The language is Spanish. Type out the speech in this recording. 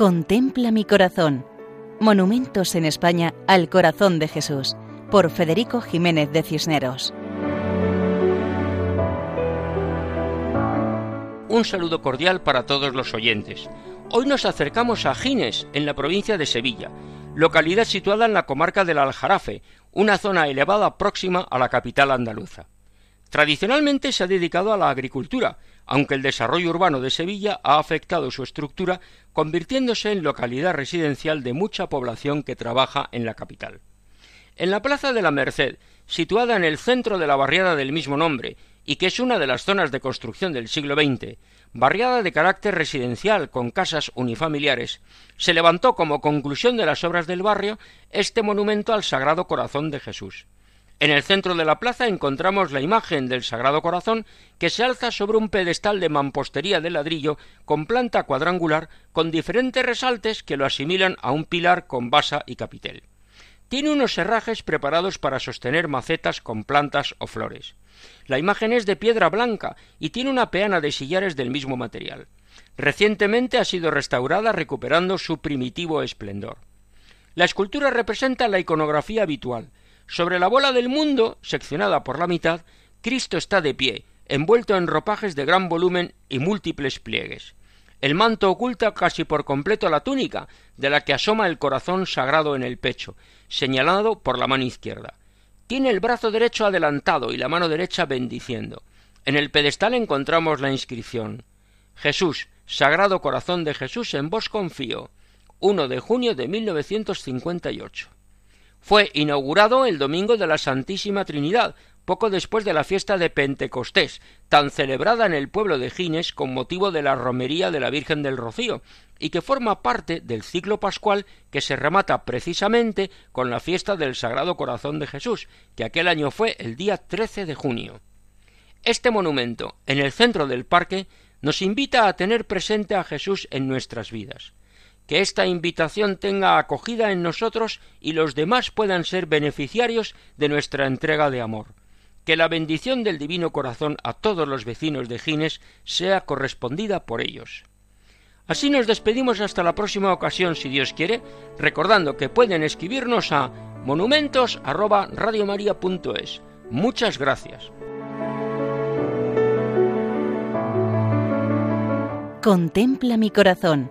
Contempla mi corazón. Monumentos en España al corazón de Jesús, por Federico Jiménez de Cisneros. Un saludo cordial para todos los oyentes. Hoy nos acercamos a Gines, en la provincia de Sevilla, localidad situada en la comarca del Aljarafe, una zona elevada próxima a la capital andaluza. Tradicionalmente se ha dedicado a la agricultura, aunque el desarrollo urbano de Sevilla ha afectado su estructura, convirtiéndose en localidad residencial de mucha población que trabaja en la capital. En la Plaza de la Merced, situada en el centro de la barriada del mismo nombre, y que es una de las zonas de construcción del siglo XX, barriada de carácter residencial con casas unifamiliares, se levantó como conclusión de las obras del barrio este monumento al Sagrado Corazón de Jesús. En el centro de la plaza encontramos la imagen del Sagrado Corazón que se alza sobre un pedestal de mampostería de ladrillo con planta cuadrangular con diferentes resaltes que lo asimilan a un pilar con basa y capitel. Tiene unos herrajes preparados para sostener macetas con plantas o flores. La imagen es de piedra blanca y tiene una peana de sillares del mismo material. Recientemente ha sido restaurada recuperando su primitivo esplendor. La escultura representa la iconografía habitual, sobre la bola del mundo, seccionada por la mitad, Cristo está de pie, envuelto en ropajes de gran volumen y múltiples pliegues. El manto oculta casi por completo la túnica, de la que asoma el corazón sagrado en el pecho, señalado por la mano izquierda. Tiene el brazo derecho adelantado y la mano derecha bendiciendo. En el pedestal encontramos la inscripción Jesús, Sagrado Corazón de Jesús, en vos confío. 1 de junio de 1958. Fue inaugurado el domingo de la Santísima Trinidad, poco después de la fiesta de Pentecostés, tan celebrada en el pueblo de Gines con motivo de la romería de la Virgen del Rocío, y que forma parte del ciclo pascual que se remata precisamente con la fiesta del Sagrado Corazón de Jesús, que aquel año fue el día 13 de junio. Este monumento, en el centro del parque, nos invita a tener presente a Jesús en nuestras vidas que esta invitación tenga acogida en nosotros y los demás puedan ser beneficiarios de nuestra entrega de amor. Que la bendición del Divino Corazón a todos los vecinos de Gines sea correspondida por ellos. Así nos despedimos hasta la próxima ocasión, si Dios quiere, recordando que pueden escribirnos a monumentos@radiomaria.es. Muchas gracias. Contempla mi corazón